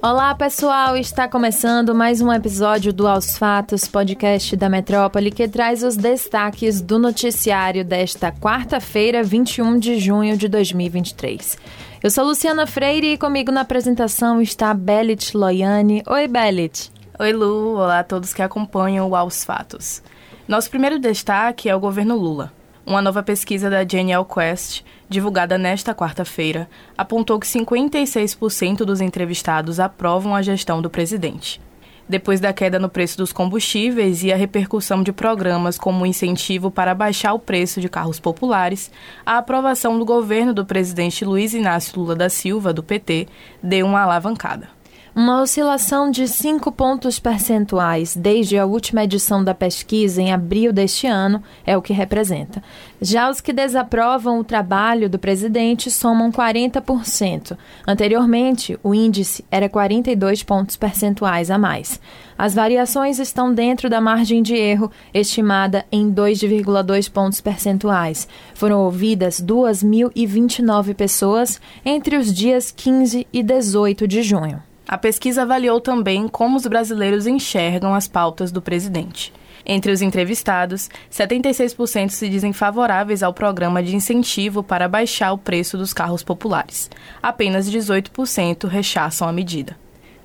Olá, pessoal! Está começando mais um episódio do Aos Fatos, podcast da Metrópole, que traz os destaques do noticiário desta quarta-feira, 21 de junho de 2023. Eu sou Luciana Freire e comigo na apresentação está Belit Loiane. Oi, Belit! Oi, Lu! Olá a todos que acompanham o Aos Fatos. Nosso primeiro destaque é o governo Lula. Uma nova pesquisa da Genial Quest, divulgada nesta quarta-feira, apontou que 56% dos entrevistados aprovam a gestão do presidente. Depois da queda no preço dos combustíveis e a repercussão de programas como o incentivo para baixar o preço de carros populares, a aprovação do governo do presidente Luiz Inácio Lula da Silva, do PT, deu uma alavancada. Uma oscilação de 5 pontos percentuais desde a última edição da pesquisa em abril deste ano é o que representa. Já os que desaprovam o trabalho do presidente somam 40%. Anteriormente, o índice era 42 pontos percentuais a mais. As variações estão dentro da margem de erro, estimada em 2,2 pontos percentuais. Foram ouvidas 2.029 pessoas entre os dias 15 e 18 de junho. A pesquisa avaliou também como os brasileiros enxergam as pautas do presidente. Entre os entrevistados, 76% se dizem favoráveis ao programa de incentivo para baixar o preço dos carros populares. Apenas 18% rechaçam a medida.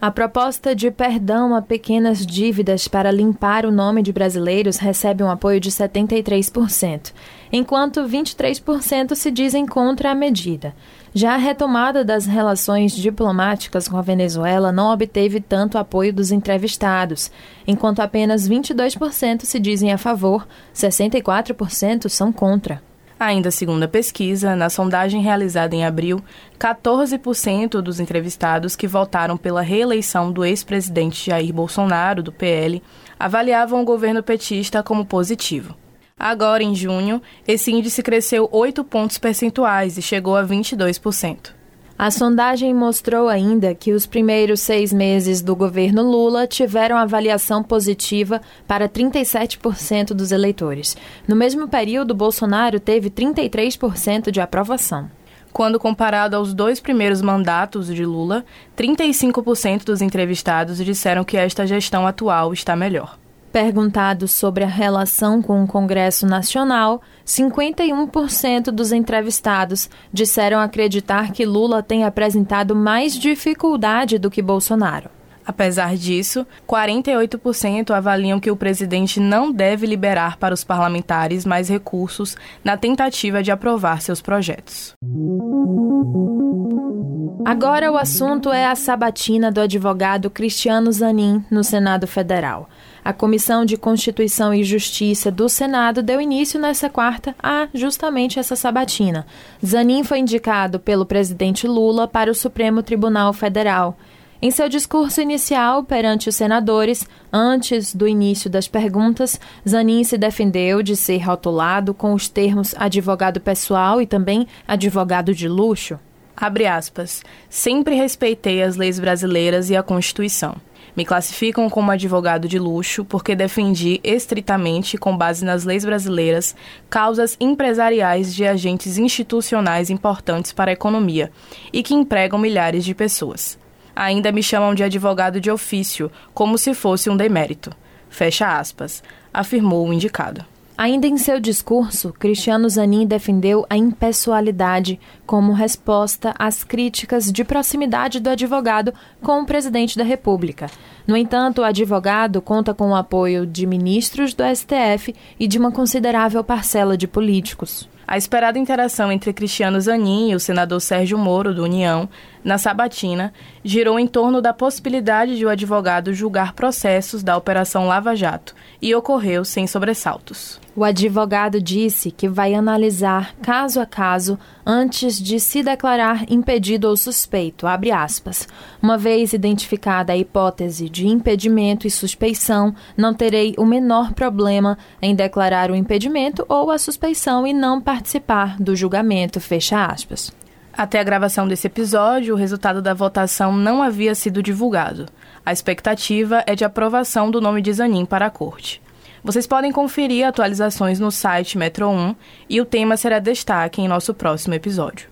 A proposta de perdão a pequenas dívidas para limpar o nome de brasileiros recebe um apoio de 73%, enquanto 23% se dizem contra a medida. Já a retomada das relações diplomáticas com a Venezuela não obteve tanto apoio dos entrevistados, enquanto apenas 22% se dizem a favor, 64% são contra. Ainda segundo a pesquisa, na sondagem realizada em abril, 14% dos entrevistados que votaram pela reeleição do ex-presidente Jair Bolsonaro, do PL, avaliavam o governo petista como positivo. Agora, em junho, esse índice cresceu 8 pontos percentuais e chegou a 22%. A sondagem mostrou ainda que os primeiros seis meses do governo Lula tiveram avaliação positiva para 37% dos eleitores. No mesmo período, Bolsonaro teve 33% de aprovação. Quando comparado aos dois primeiros mandatos de Lula, 35% dos entrevistados disseram que esta gestão atual está melhor. Perguntado sobre a relação com o Congresso Nacional, 51% dos entrevistados disseram acreditar que Lula tem apresentado mais dificuldade do que Bolsonaro. Apesar disso, 48% avaliam que o presidente não deve liberar para os parlamentares mais recursos na tentativa de aprovar seus projetos. Agora o assunto é a sabatina do advogado Cristiano Zanin no Senado Federal. A Comissão de Constituição e Justiça do Senado deu início nesta quarta a justamente essa sabatina. Zanin foi indicado pelo presidente Lula para o Supremo Tribunal Federal. Em seu discurso inicial perante os senadores, antes do início das perguntas, Zanin se defendeu de ser rotulado com os termos advogado pessoal e também advogado de luxo. Abre aspas. Sempre respeitei as leis brasileiras e a Constituição. Me classificam como advogado de luxo porque defendi estritamente, com base nas leis brasileiras, causas empresariais de agentes institucionais importantes para a economia e que empregam milhares de pessoas. Ainda me chamam de advogado de ofício, como se fosse um demérito. Fecha aspas, afirmou o indicado. Ainda em seu discurso, Cristiano Zanin defendeu a impessoalidade como resposta às críticas de proximidade do advogado com o presidente da República. No entanto, o advogado conta com o apoio de ministros do STF e de uma considerável parcela de políticos. A esperada interação entre Cristiano Zanin e o senador Sérgio Moro, do União, na sabatina, girou em torno da possibilidade de o advogado julgar processos da Operação Lava Jato e ocorreu sem sobressaltos. O advogado disse que vai analisar caso a caso antes de se declarar impedido ou suspeito, Uma vez identificada a hipótese de impedimento e suspeição, não terei o menor problema em declarar o impedimento ou a suspeição e não participar do julgamento. Até a gravação desse episódio, o resultado da votação não havia sido divulgado. A expectativa é de aprovação do nome de Zanin para a corte. Vocês podem conferir atualizações no site Metro 1 e o tema será destaque em nosso próximo episódio.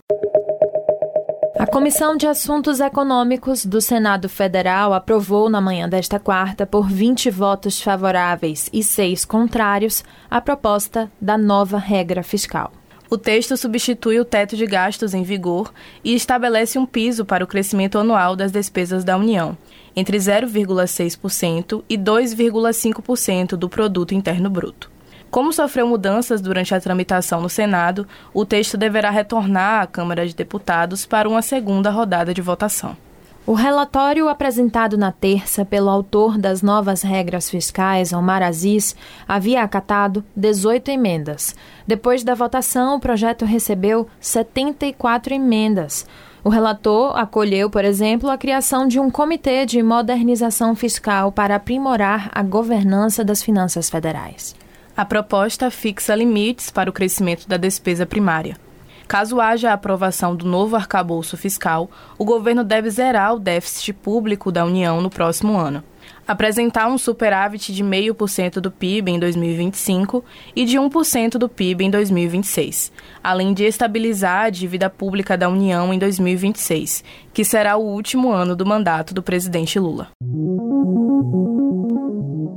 A Comissão de Assuntos Econômicos do Senado Federal aprovou na manhã desta quarta, por 20 votos favoráveis e seis contrários, a proposta da nova regra fiscal. O texto substitui o teto de gastos em vigor e estabelece um piso para o crescimento anual das despesas da União, entre 0,6% e 2,5% do produto interno bruto. Como sofreu mudanças durante a tramitação no Senado, o texto deverá retornar à Câmara de Deputados para uma segunda rodada de votação. O relatório apresentado na terça pelo autor das novas regras fiscais, Omar Aziz, havia acatado 18 emendas. Depois da votação, o projeto recebeu 74 emendas. O relator acolheu, por exemplo, a criação de um comitê de modernização fiscal para aprimorar a governança das finanças federais. A proposta fixa limites para o crescimento da despesa primária. Caso haja a aprovação do novo arcabouço fiscal, o governo deve zerar o déficit público da União no próximo ano, apresentar um superávit de 0,5% do PIB em 2025 e de 1% do PIB em 2026, além de estabilizar a dívida pública da União em 2026, que será o último ano do mandato do presidente Lula.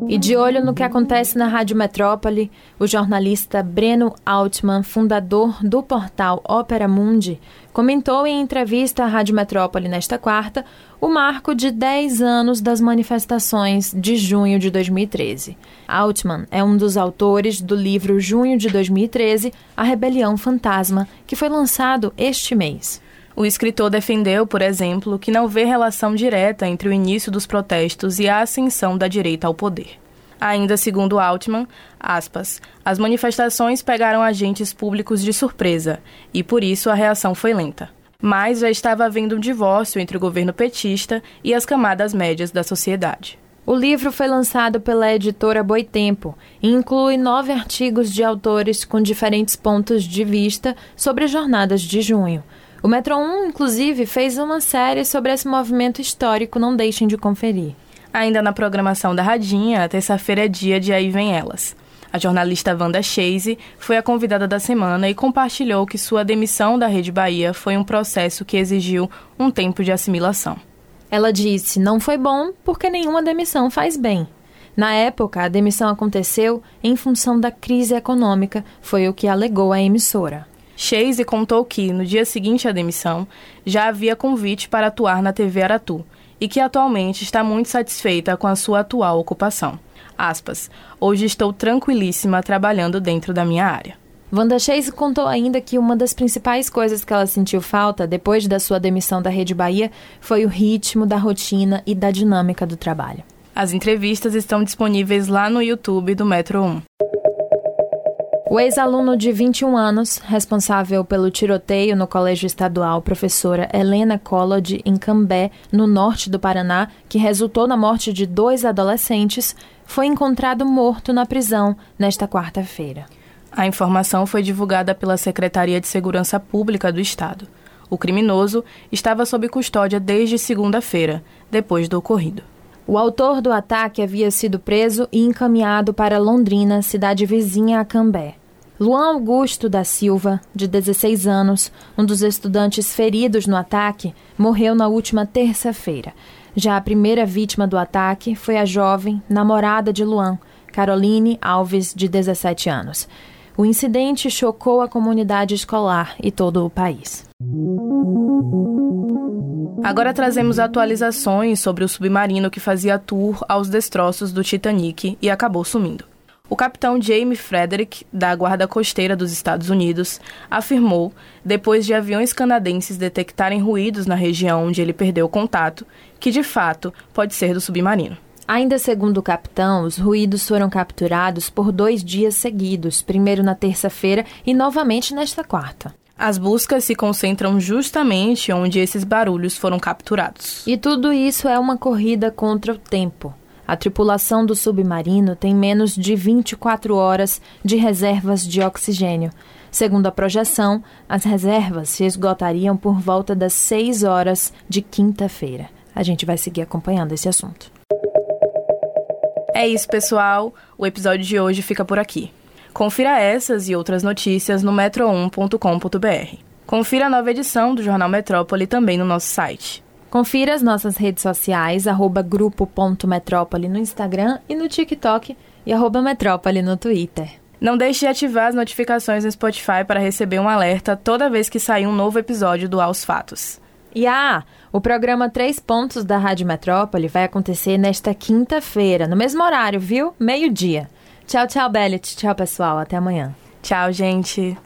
E de olho no que acontece na Rádio Metrópole, o jornalista Breno Altman, fundador do portal Opera Mundi, comentou em entrevista à Rádio Metrópole nesta quarta o marco de 10 anos das manifestações de junho de 2013. Altman é um dos autores do livro Junho de 2013, A Rebelião Fantasma, que foi lançado este mês. O escritor defendeu, por exemplo, que não vê relação direta entre o início dos protestos e a ascensão da direita ao poder. Ainda segundo Altman, aspas, as manifestações pegaram agentes públicos de surpresa e por isso a reação foi lenta. Mas já estava havendo um divórcio entre o governo petista e as camadas médias da sociedade. O livro foi lançado pela editora Boitempo e inclui nove artigos de autores com diferentes pontos de vista sobre as jornadas de junho. O Metro 1, inclusive, fez uma série sobre esse movimento histórico, não deixem de conferir. Ainda na programação da Radinha, terça-feira é dia de Aí Vem Elas. A jornalista Wanda Chase foi a convidada da semana e compartilhou que sua demissão da Rede Bahia foi um processo que exigiu um tempo de assimilação. Ela disse: não foi bom porque nenhuma demissão faz bem. Na época, a demissão aconteceu em função da crise econômica, foi o que alegou a emissora. Chase contou que, no dia seguinte à demissão, já havia convite para atuar na TV Aratu e que atualmente está muito satisfeita com a sua atual ocupação. Aspas, hoje estou tranquilíssima trabalhando dentro da minha área. Wanda Chase contou ainda que uma das principais coisas que ela sentiu falta depois da sua demissão da Rede Bahia foi o ritmo da rotina e da dinâmica do trabalho. As entrevistas estão disponíveis lá no YouTube do Metro 1. O ex-aluno de 21 anos, responsável pelo tiroteio no Colégio Estadual Professora Helena Collodi, em Cambé, no norte do Paraná, que resultou na morte de dois adolescentes, foi encontrado morto na prisão nesta quarta-feira. A informação foi divulgada pela Secretaria de Segurança Pública do Estado. O criminoso estava sob custódia desde segunda-feira, depois do ocorrido. O autor do ataque havia sido preso e encaminhado para Londrina, cidade vizinha a Cambé. Luan Augusto da Silva, de 16 anos, um dos estudantes feridos no ataque, morreu na última terça-feira. Já a primeira vítima do ataque foi a jovem namorada de Luan, Caroline Alves, de 17 anos. O incidente chocou a comunidade escolar e todo o país. Agora trazemos atualizações sobre o submarino que fazia tour aos destroços do Titanic e acabou sumindo. O capitão Jamie Frederick, da Guarda Costeira dos Estados Unidos, afirmou, depois de aviões canadenses detectarem ruídos na região onde ele perdeu o contato, que de fato pode ser do submarino. Ainda segundo o capitão, os ruídos foram capturados por dois dias seguidos, primeiro na terça-feira e novamente nesta quarta. As buscas se concentram justamente onde esses barulhos foram capturados. E tudo isso é uma corrida contra o tempo. A tripulação do submarino tem menos de 24 horas de reservas de oxigênio. Segundo a projeção, as reservas se esgotariam por volta das 6 horas de quinta-feira. A gente vai seguir acompanhando esse assunto. É isso, pessoal. O episódio de hoje fica por aqui. Confira essas e outras notícias no metro1.com.br. Confira a nova edição do Jornal Metrópole também no nosso site. Confira as nossas redes sociais, arroba grupo.metrópole no Instagram e no TikTok e arroba metrópole no Twitter. Não deixe de ativar as notificações no Spotify para receber um alerta toda vez que sair um novo episódio do Aos Fatos. E ah, o programa Três Pontos da Rádio Metrópole vai acontecer nesta quinta-feira, no mesmo horário, viu? Meio-dia. Tchau, tchau, Bellet. Tchau, pessoal. Até amanhã. Tchau, gente.